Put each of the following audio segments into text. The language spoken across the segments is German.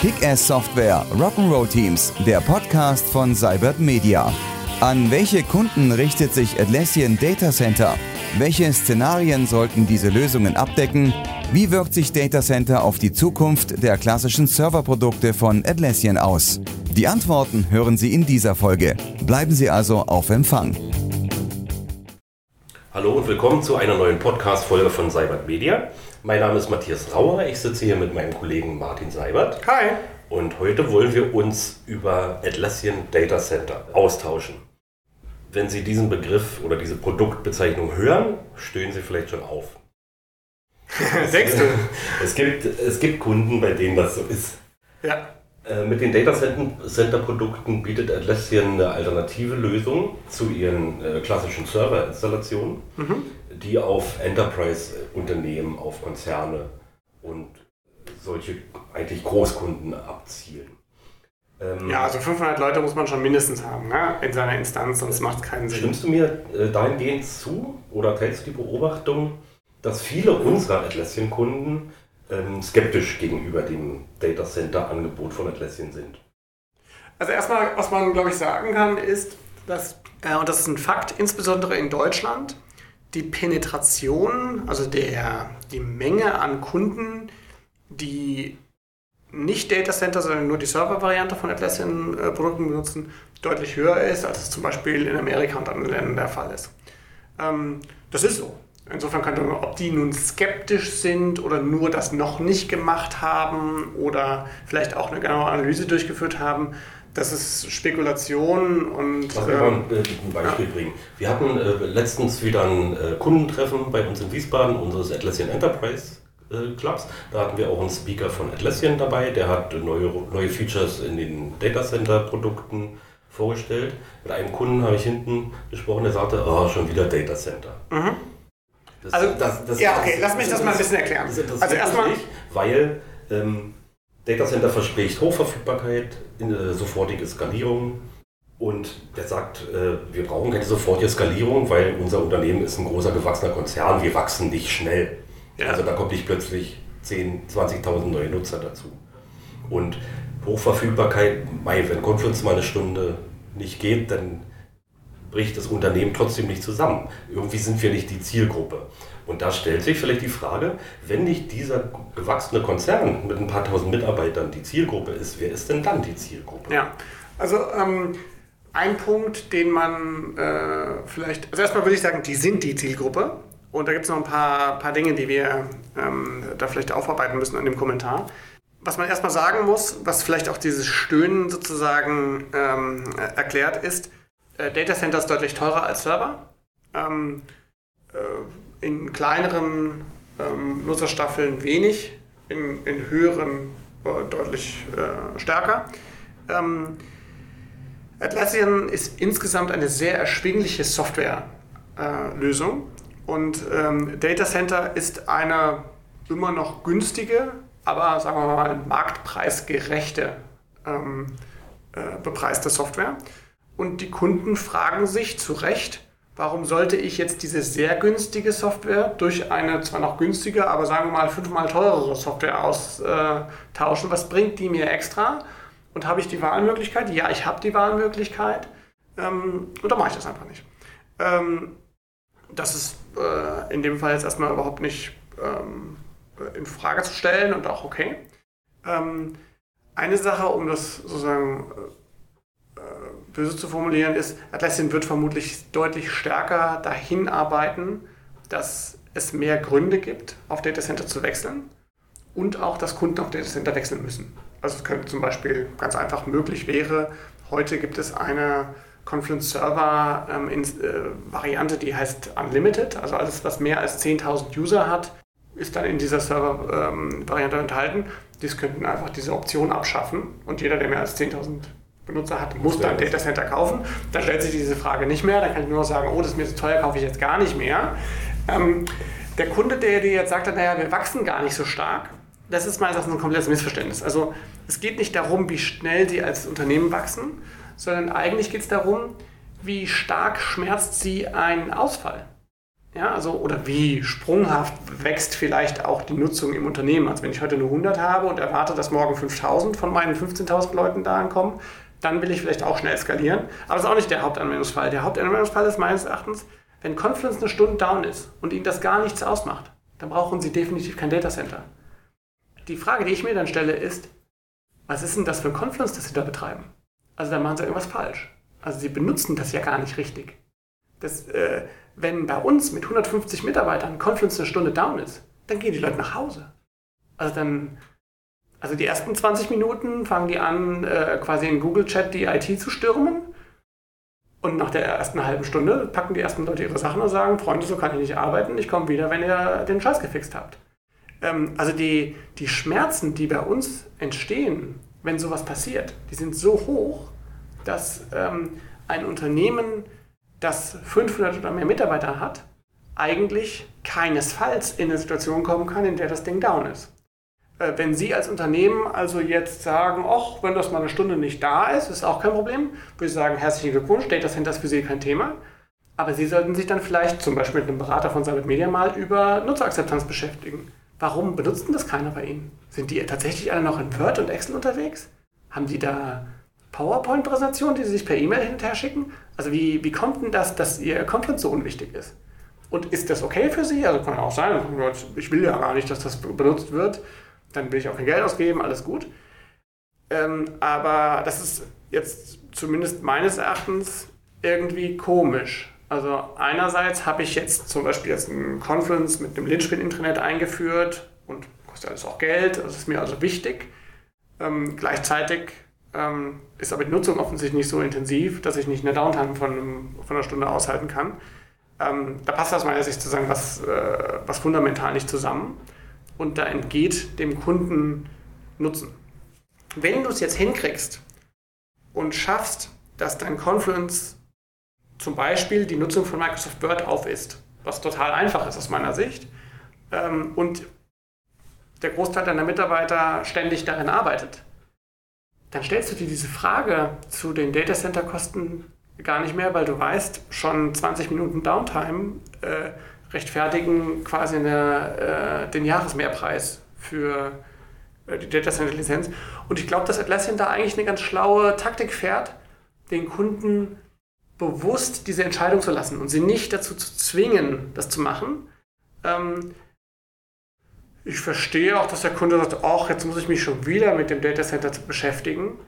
Kick-Ass Software Rock'n'Roll Teams, der Podcast von Cybert Media. An welche Kunden richtet sich Atlassian Data Center? Welche Szenarien sollten diese Lösungen abdecken? Wie wirkt sich Data Center auf die Zukunft der klassischen Serverprodukte von Atlassian aus? Die Antworten hören Sie in dieser Folge. Bleiben Sie also auf Empfang. Hallo und willkommen zu einer neuen Podcast-Folge von Seibert Media. Mein Name ist Matthias Rauer, ich sitze hier mit meinem Kollegen Martin Seibert. Hi. Und heute wollen wir uns über Atlassian Data Center austauschen. Wenn Sie diesen Begriff oder diese Produktbezeichnung hören, stöhnen Sie vielleicht schon auf. Denkst du? Es gibt, es gibt Kunden, bei denen das so ist. Ja. Äh, mit den Data Center Produkten bietet Atlassian eine alternative Lösung zu ihren äh, klassischen Serverinstallationen, mhm. die auf Enterprise-Unternehmen, auf Konzerne und solche eigentlich Großkunden abzielen. Ähm, ja, also 500 Leute muss man schon mindestens haben ne? in seiner Instanz, sonst macht es keinen Sinn. Stimmst du mir äh, dahingehend zu oder teilst du die Beobachtung, dass viele unserer Atlassian-Kunden ähm, skeptisch gegenüber dem Data Center-Angebot von Atlassian sind? Also erstmal, was man, glaube ich, sagen kann, ist, dass, äh, und das ist ein Fakt, insbesondere in Deutschland, die Penetration, also der, die Menge an Kunden, die nicht Data Center, sondern nur die Server-Variante von Atlassian-Produkten benutzen, deutlich höher ist, als es zum Beispiel in Amerika und anderen Ländern der Fall ist. Ähm, das ist so. Insofern kann man, ob die nun skeptisch sind oder nur das noch nicht gemacht haben oder vielleicht auch eine genaue Analyse durchgeführt haben, das ist Spekulation und. Lass mich mal ein, äh, ein Beispiel ja. bringen. Wir hatten äh, letztens wieder ein äh, Kundentreffen bei uns in Wiesbaden, unseres Atlassian Enterprise äh, Clubs. Da hatten wir auch einen Speaker von Atlassian dabei, der hat neue, neue Features in den Data Center Produkten vorgestellt. Mit einem Kunden habe ich hinten gesprochen, der sagte, oh, schon wieder Data Center. Mhm. Das, also, das, das, ja, okay, lass mich das, mal ein bisschen erklären. also erstmal, weil ähm, Data Center verspricht Hochverfügbarkeit, in, äh, sofortige Skalierung und der sagt, äh, wir brauchen keine sofortige Skalierung, weil unser Unternehmen ist ein großer gewachsener Konzern, wir wachsen nicht schnell. Ja. Also da kommt nicht plötzlich 10.000, 20.000 neue Nutzer dazu. Und Hochverfügbarkeit, wenn Conference mal eine Stunde nicht geht, dann bricht das Unternehmen trotzdem nicht zusammen. Irgendwie sind wir nicht die Zielgruppe. Und da stellt sich vielleicht die Frage, wenn nicht dieser gewachsene Konzern mit ein paar tausend Mitarbeitern die Zielgruppe ist, wer ist denn dann die Zielgruppe? Ja, also ähm, ein Punkt, den man äh, vielleicht, also erstmal würde ich sagen, die sind die Zielgruppe. Und da gibt es noch ein paar, paar Dinge, die wir ähm, da vielleicht aufarbeiten müssen an dem Kommentar. Was man erstmal sagen muss, was vielleicht auch dieses Stöhnen sozusagen ähm, erklärt, ist, Data Center ist deutlich teurer als Server. Ähm, äh, in kleineren ähm, Nutzerstaffeln wenig, in, in höheren äh, deutlich äh, stärker. Ähm, Atlassian ist insgesamt eine sehr erschwingliche Softwarelösung und ähm, Data Center ist eine immer noch günstige, aber sagen wir mal marktpreisgerechte ähm, äh, bepreiste Software. Und die Kunden fragen sich zu Recht, warum sollte ich jetzt diese sehr günstige Software durch eine zwar noch günstige, aber sagen wir mal fünfmal teurere Software austauschen? Was bringt die mir extra? Und habe ich die Wahlmöglichkeit? Ja, ich habe die Wahlmöglichkeit. Ähm, und da mache ich das einfach nicht. Ähm, das ist äh, in dem Fall jetzt erstmal überhaupt nicht ähm, in Frage zu stellen und auch okay. eine Sache, um das sozusagen böse zu formulieren ist, Atlassian wird vermutlich deutlich stärker dahin arbeiten, dass es mehr Gründe gibt, auf Data Center zu wechseln und auch, dass Kunden auf Data Center wechseln müssen. Also es könnte zum Beispiel ganz einfach möglich wäre, heute gibt es eine Confluence Server ähm, in, äh, Variante, die heißt Unlimited, also alles, was mehr als 10.000 User hat, ist dann in dieser Server-Variante ähm, enthalten. Dies könnten einfach diese Option abschaffen und jeder, der mehr als 10.000 Benutzer hat, muss dann Data Center kaufen. Da stellt sich diese Frage nicht mehr. Da kann ich nur noch sagen, oh, das ist mir zu teuer, kaufe ich jetzt gar nicht mehr. Ähm, der Kunde, der dir jetzt sagt, naja, wir wachsen gar nicht so stark, das ist meines Erachtens ein komplettes Missverständnis. Also es geht nicht darum, wie schnell sie als Unternehmen wachsen, sondern eigentlich geht es darum, wie stark schmerzt sie ein Ausfall. Ja, also, oder wie sprunghaft wächst vielleicht auch die Nutzung im Unternehmen. Also wenn ich heute nur 100 habe und erwarte, dass morgen 5000 von meinen 15.000 Leuten da ankommen, dann will ich vielleicht auch schnell skalieren. Aber das ist auch nicht der Hauptanwendungsfall. Der Hauptanwendungsfall ist meines Erachtens, wenn Confluence eine Stunde down ist und Ihnen das gar nichts ausmacht, dann brauchen Sie definitiv kein Datacenter. Die Frage, die ich mir dann stelle, ist, was ist denn das für ein Confluence, das Sie da betreiben? Also da machen Sie irgendwas falsch. Also Sie benutzen das ja gar nicht richtig. Das, äh, wenn bei uns mit 150 Mitarbeitern Confluence eine Stunde down ist, dann gehen die Leute nach Hause. Also dann, also die ersten 20 Minuten fangen die an, äh, quasi in Google Chat die IT zu stürmen. Und nach der ersten halben Stunde packen die ersten Leute ihre Sachen und sagen, Freunde, so kann ich nicht arbeiten, ich komme wieder, wenn ihr den Scheiß gefixt habt. Ähm, also die, die Schmerzen, die bei uns entstehen, wenn sowas passiert, die sind so hoch, dass ähm, ein Unternehmen das 500 oder mehr Mitarbeiter hat, eigentlich keinesfalls in eine Situation kommen kann, in der das Ding down ist. Äh, wenn Sie als Unternehmen also jetzt sagen, ach, wenn das mal eine Stunde nicht da ist, ist auch kein Problem, würde ich sagen, herzlichen Glückwunsch, Data Center ist für Sie kein Thema. Aber Sie sollten sich dann vielleicht zum Beispiel mit einem Berater von Cyber Media mal über Nutzerakzeptanz beschäftigen. Warum benutzt denn das keiner bei Ihnen? Sind die tatsächlich alle noch in Word und Excel unterwegs? Haben die da PowerPoint-Präsentationen, die Sie sich per E-Mail hin und her schicken? Also wie, wie kommt denn das, dass Ihr Conference so unwichtig ist? Und ist das okay für Sie? Also kann auch sein, ich will ja gar nicht, dass das benutzt wird. Dann will ich auch kein Geld ausgeben, alles gut. Ähm, aber das ist jetzt zumindest meines Erachtens irgendwie komisch. Also einerseits habe ich jetzt zum Beispiel jetzt ein Conference mit dem Linchpin-Intranet eingeführt und kostet alles auch Geld, das ist mir also wichtig. Ähm, gleichzeitig ähm, ist aber die Nutzung offensichtlich nicht so intensiv, dass ich nicht eine Downtime von, von einer Stunde aushalten kann. Ähm, da passt aus meiner Sicht sozusagen was, äh, was fundamental nicht zusammen und da entgeht dem Kunden Nutzen. Wenn du es jetzt hinkriegst und schaffst, dass dein Confluence zum Beispiel die Nutzung von Microsoft Word auf ist, was total einfach ist aus meiner Sicht, ähm, und der Großteil deiner Mitarbeiter ständig darin arbeitet, dann stellst du dir diese Frage zu den Datacenter-Kosten gar nicht mehr, weil du weißt, schon 20 Minuten Downtime äh, rechtfertigen quasi eine, äh, den Jahresmehrpreis für äh, die Datacenter-Lizenz. Und ich glaube, dass Atlassian da eigentlich eine ganz schlaue Taktik fährt, den Kunden bewusst diese Entscheidung zu lassen und sie nicht dazu zu zwingen, das zu machen. Ähm, ich verstehe auch, dass der Kunde sagt, ach, jetzt muss ich mich schon wieder mit dem Datacenter beschäftigen.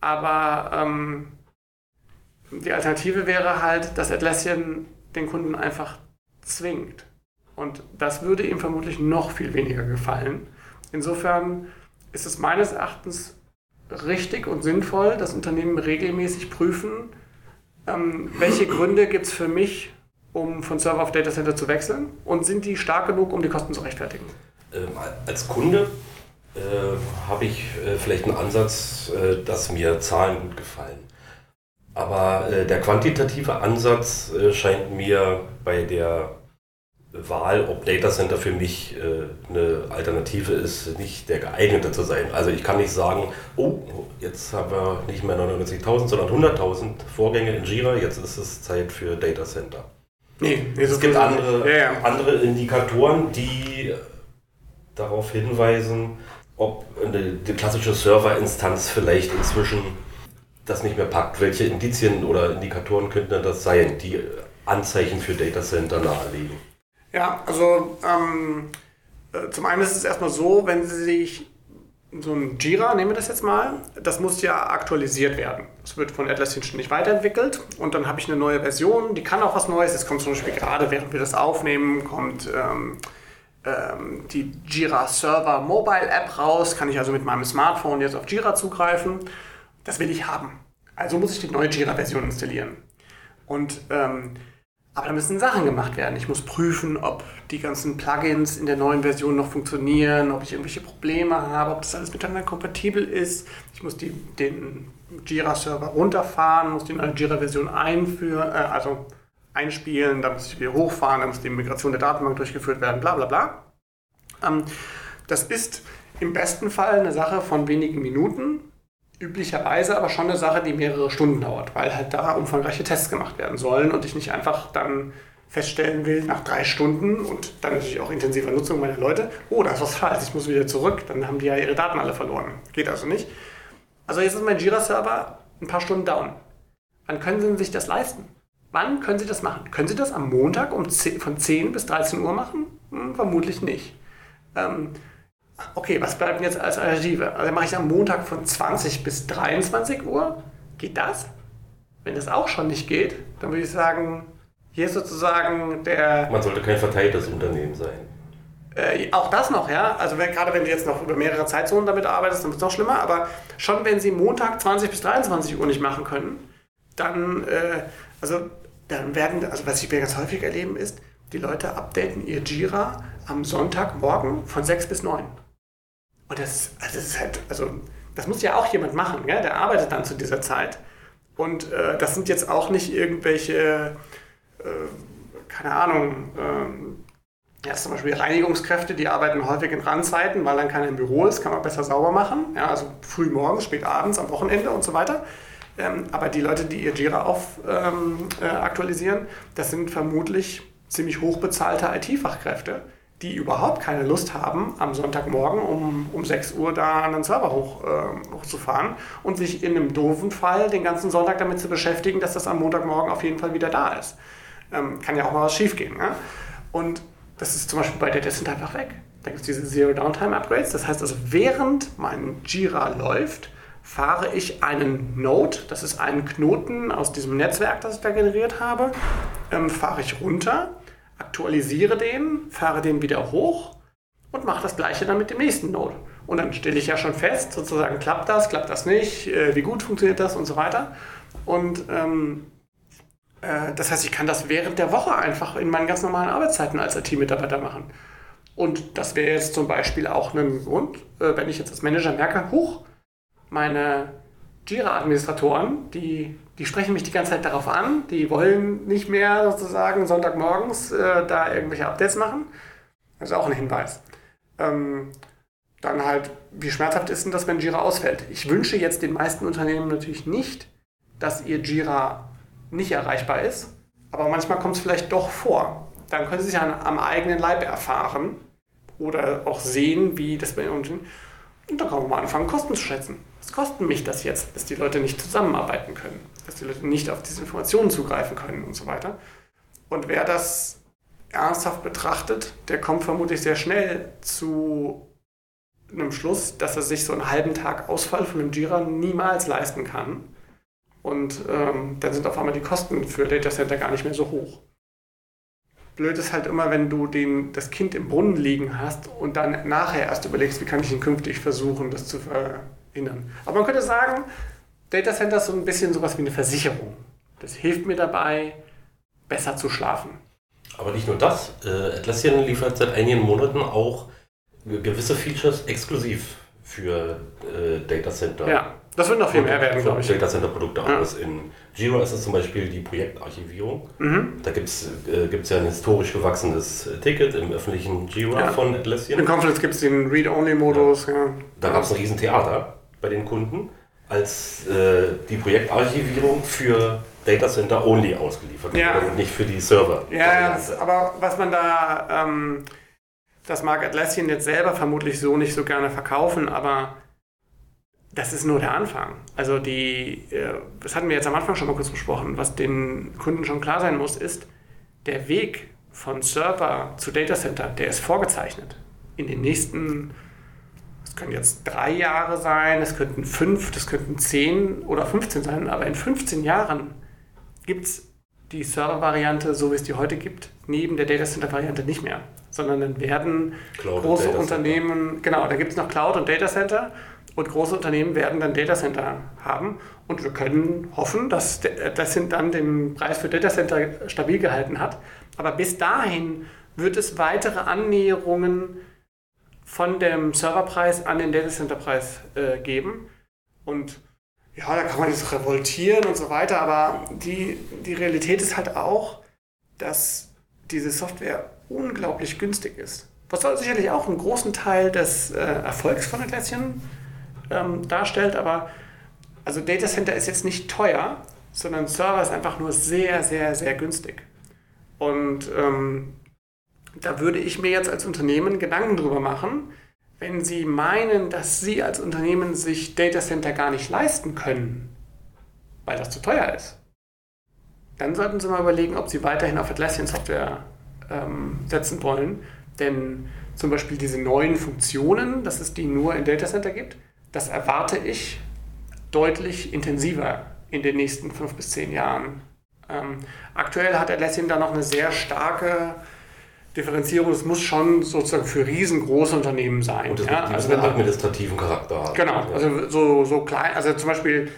Aber ähm, die Alternative wäre halt, dass Atlassian den Kunden einfach zwingt. Und das würde ihm vermutlich noch viel weniger gefallen. Insofern ist es meines Erachtens richtig und sinnvoll, dass Unternehmen regelmäßig prüfen, ähm, welche Gründe gibt es für mich, um von Server auf Datacenter zu wechseln und sind die stark genug, um die Kosten zu rechtfertigen ähm, als Kunde äh, habe ich äh, vielleicht einen Ansatz, äh, dass mir Zahlen gut gefallen. Aber äh, der quantitative Ansatz äh, scheint mir bei der Wahl, ob Data Center für mich äh, eine Alternative ist, nicht der geeignete zu sein. Also ich kann nicht sagen, oh, jetzt haben wir nicht mehr 99.000, sondern 100.000 Vorgänge in Jira, jetzt ist es Zeit für Data Center. Nee, es gibt andere, ja, ja. andere Indikatoren, die darauf hinweisen, ob eine, die klassische Serverinstanz vielleicht inzwischen das nicht mehr packt. Welche Indizien oder Indikatoren könnten das sein, die Anzeichen für Datacenter nahelegen? Ja, also ähm, äh, zum einen ist es erstmal so, wenn Sie sich so ein Jira, nehmen wir das jetzt mal, das muss ja aktualisiert werden. Es wird von Atlassian ständig weiterentwickelt und dann habe ich eine neue Version, die kann auch was Neues. Es kommt zum Beispiel gerade, während wir das aufnehmen, kommt ähm, ähm, die Jira Server Mobile App raus, kann ich also mit meinem Smartphone jetzt auf Jira zugreifen. Das will ich haben. Also muss ich die neue Jira-Version installieren. Und ähm, aber da müssen Sachen gemacht werden. Ich muss prüfen, ob die ganzen Plugins in der neuen Version noch funktionieren, ob ich irgendwelche Probleme habe, ob das alles miteinander kompatibel ist. Ich muss die, den Jira-Server runterfahren, muss die neue Jira-Version einführen, äh, also einspielen, da muss ich wieder hochfahren, da muss die Migration der Datenbank durchgeführt werden, bla bla bla. Ähm, das ist im besten Fall eine Sache von wenigen Minuten, üblicherweise aber schon eine Sache, die mehrere Stunden dauert, weil halt da umfangreiche Tests gemacht werden sollen und ich nicht einfach dann feststellen will nach drei Stunden und dann natürlich auch intensiver Nutzung meiner Leute, oh, da ist was falsch, ich muss wieder zurück, dann haben die ja ihre Daten alle verloren. Geht also nicht. Also jetzt ist mein Jira-Server ein paar Stunden down. Wann können Sie sich das leisten? Wann können Sie das machen? Können Sie das am Montag um 10, von 10 bis 13 Uhr machen? Hm, vermutlich nicht. Ähm, okay, was bleibt jetzt als Alternative? Also mache ich am Montag von 20 bis 23 Uhr. Geht das? Wenn das auch schon nicht geht, dann würde ich sagen, hier ist sozusagen der. Man sollte kein verteiltes Unternehmen sein. Äh, auch das noch, ja. Also wenn, gerade wenn du jetzt noch über mehrere Zeitzonen damit arbeitest, dann wird es noch schlimmer. Aber schon wenn sie Montag 20 bis 23 Uhr nicht machen können, dann, äh, also, dann werden, also was ich ganz häufig erleben ist, die Leute updaten ihr Jira am Sonntagmorgen von 6 bis 9. Und das, also das ist halt, also das muss ja auch jemand machen, ja? der arbeitet dann zu dieser Zeit. Und äh, das sind jetzt auch nicht irgendwelche, äh, keine Ahnung, äh, ja, zum Beispiel Reinigungskräfte, die arbeiten häufig in Randzeiten, weil dann keiner im Büro ist, kann man besser sauber machen. Ja, also früh morgens, spät abends, am Wochenende und so weiter. Ähm, aber die Leute, die ihr Jira auf, ähm, äh, aktualisieren, das sind vermutlich ziemlich hochbezahlte IT-Fachkräfte, die überhaupt keine Lust haben, am Sonntagmorgen um, um 6 Uhr da einen Server hoch, äh, hochzufahren und sich in einem doofen Fall den ganzen Sonntag damit zu beschäftigen, dass das am Montagmorgen auf jeden Fall wieder da ist. Ähm, kann ja auch mal was schiefgehen. Ne? Und das ist zum Beispiel bei Data Center einfach weg. Da gibt es diese Zero Downtime Upgrades. Das heißt also, während mein Jira läuft, fahre ich einen Node, das ist ein Knoten aus diesem Netzwerk, das ich da generiert habe, ähm, fahre ich runter aktualisiere den, fahre den wieder hoch und mache das gleiche dann mit dem nächsten Node. Und dann stelle ich ja schon fest, sozusagen, klappt das, klappt das nicht, äh, wie gut funktioniert das und so weiter. Und ähm, äh, das heißt, ich kann das während der Woche einfach in meinen ganz normalen Arbeitszeiten als IT-Mitarbeiter machen. Und das wäre jetzt zum Beispiel auch ein Grund, äh, wenn ich jetzt als Manager merke, hoch, meine Jira-Administratoren, die die sprechen mich die ganze Zeit darauf an. Die wollen nicht mehr sozusagen Sonntagmorgens äh, da irgendwelche Updates machen. Ist auch ein Hinweis. Ähm, dann halt, wie schmerzhaft ist denn das, wenn Jira ausfällt? Ich wünsche jetzt den meisten Unternehmen natürlich nicht, dass ihr Jira nicht erreichbar ist. Aber manchmal kommt es vielleicht doch vor. Dann können Sie sich an, am eigenen Leib erfahren oder auch sehen, wie das bei Ihnen. Und dann kann man mal anfangen, Kosten zu schätzen. Was kostet mich das jetzt, dass die Leute nicht zusammenarbeiten können? dass die Leute nicht auf diese Informationen zugreifen können und so weiter. Und wer das ernsthaft betrachtet, der kommt vermutlich sehr schnell zu einem Schluss, dass er sich so einen halben Tag Ausfall von einem Jira niemals leisten kann. Und ähm, dann sind auf einmal die Kosten für Data Center gar nicht mehr so hoch. Blöd ist halt immer, wenn du den, das Kind im Brunnen liegen hast und dann nachher erst überlegst, wie kann ich ihn künftig versuchen, das zu verhindern. Aber man könnte sagen, Data Center ist so ein bisschen sowas wie eine Versicherung. Das hilft mir dabei, besser zu schlafen. Aber nicht nur das. Äh, Atlassian liefert seit einigen Monaten auch gewisse Features exklusiv für äh, Data Center. Ja, das wird noch viel mehr werden, glaube ich. Data Center Produkte ja. aus. In Jira ist es zum Beispiel die Projektarchivierung. Mhm. Da gibt es äh, ja ein historisch gewachsenes Ticket im öffentlichen Jira ja. von Atlassian. In Confluence gibt es den Read-Only-Modus. Ja. Da gab es ein Riesentheater bei den Kunden als äh, die Projektarchivierung für Data Center Only ausgeliefert ja. und nicht für die Server. Ja, aber was man da, ähm, das mag Atlassian jetzt selber vermutlich so nicht so gerne verkaufen, aber das ist nur der Anfang. Also die, äh, das hatten wir jetzt am Anfang schon mal kurz besprochen, was den Kunden schon klar sein muss, ist, der Weg von Server zu Data Center, der ist vorgezeichnet. In den nächsten das können jetzt drei Jahre sein, es könnten fünf, das könnten zehn oder 15 sein, aber in 15 Jahren gibt es die Server-Variante, so wie es die heute gibt, neben der Data Center-Variante nicht mehr. Sondern dann werden Cloud große Unternehmen, genau, da gibt es noch Cloud und Data Center und große Unternehmen werden dann Data Center haben und wir können hoffen, dass das dann den Preis für Data Center stabil gehalten hat. Aber bis dahin wird es weitere Annäherungen von dem Serverpreis an den Datacenter-Preis äh, geben. Und ja, da kann man jetzt revoltieren und so weiter, aber die, die Realität ist halt auch, dass diese Software unglaublich günstig ist. Was sicherlich auch einen großen Teil des äh, Erfolgs von Atlassian ähm, darstellt, aber also Datacenter ist jetzt nicht teuer, sondern Server ist einfach nur sehr, sehr, sehr günstig. Und ähm, da würde ich mir jetzt als Unternehmen Gedanken drüber machen, wenn Sie meinen, dass Sie als Unternehmen sich Data Center gar nicht leisten können, weil das zu teuer ist, dann sollten Sie mal überlegen, ob Sie weiterhin auf Atlassian-Software ähm, setzen wollen. Denn zum Beispiel diese neuen Funktionen, dass es die nur in Data Center gibt, das erwarte ich deutlich intensiver in den nächsten fünf bis zehn Jahren. Ähm, aktuell hat Atlassian da noch eine sehr starke Differenzierung. Es muss schon sozusagen für riesengroße Unternehmen sein. Und das ja? also einen administrativen Charakter haben. Genau, also so, so klein, also zum Beispiel,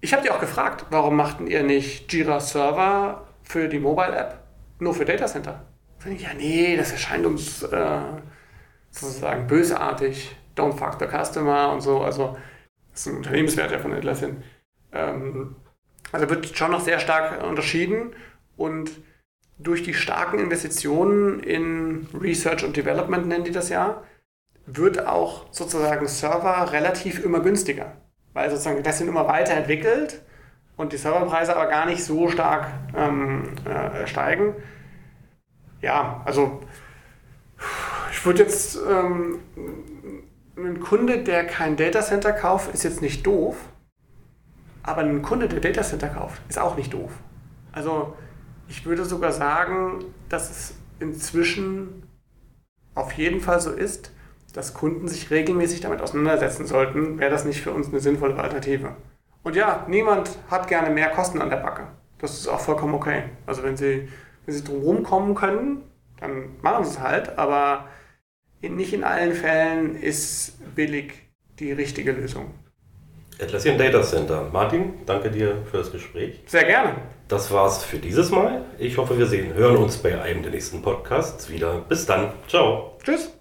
ich habe die auch gefragt, warum machten ihr nicht Jira Server für die Mobile App nur für Data Center? Ich, ja, nee, das erscheint uns äh, sozusagen bösartig. Don't fuck the customer und so. Also, das ist ein Unternehmenswert ja von Atlassian. Ähm, also wird schon noch sehr stark unterschieden und durch die starken Investitionen in Research und Development, nennen die das ja, wird auch sozusagen Server relativ immer günstiger. Weil sozusagen das sind immer weiterentwickelt und die Serverpreise aber gar nicht so stark ähm, äh, steigen. Ja, also ich würde jetzt, ähm, ein Kunde, der kein Datacenter kauft, ist jetzt nicht doof, aber ein Kunde, der Datacenter kauft, ist auch nicht doof. Also ich würde sogar sagen, dass es inzwischen auf jeden Fall so ist, dass Kunden sich regelmäßig damit auseinandersetzen sollten, wäre das nicht für uns eine sinnvolle Alternative. Und ja, niemand hat gerne mehr Kosten an der Backe. Das ist auch vollkommen okay. Also wenn Sie, wenn Sie drumherum kommen können, dann machen Sie es halt, aber nicht in allen Fällen ist billig die richtige Lösung. Atlassian Data Center. Martin, danke dir für das Gespräch. Sehr gerne. Das war's für dieses Mal. Ich hoffe, wir sehen, hören uns bei einem der nächsten Podcasts wieder. Bis dann. Ciao. Tschüss.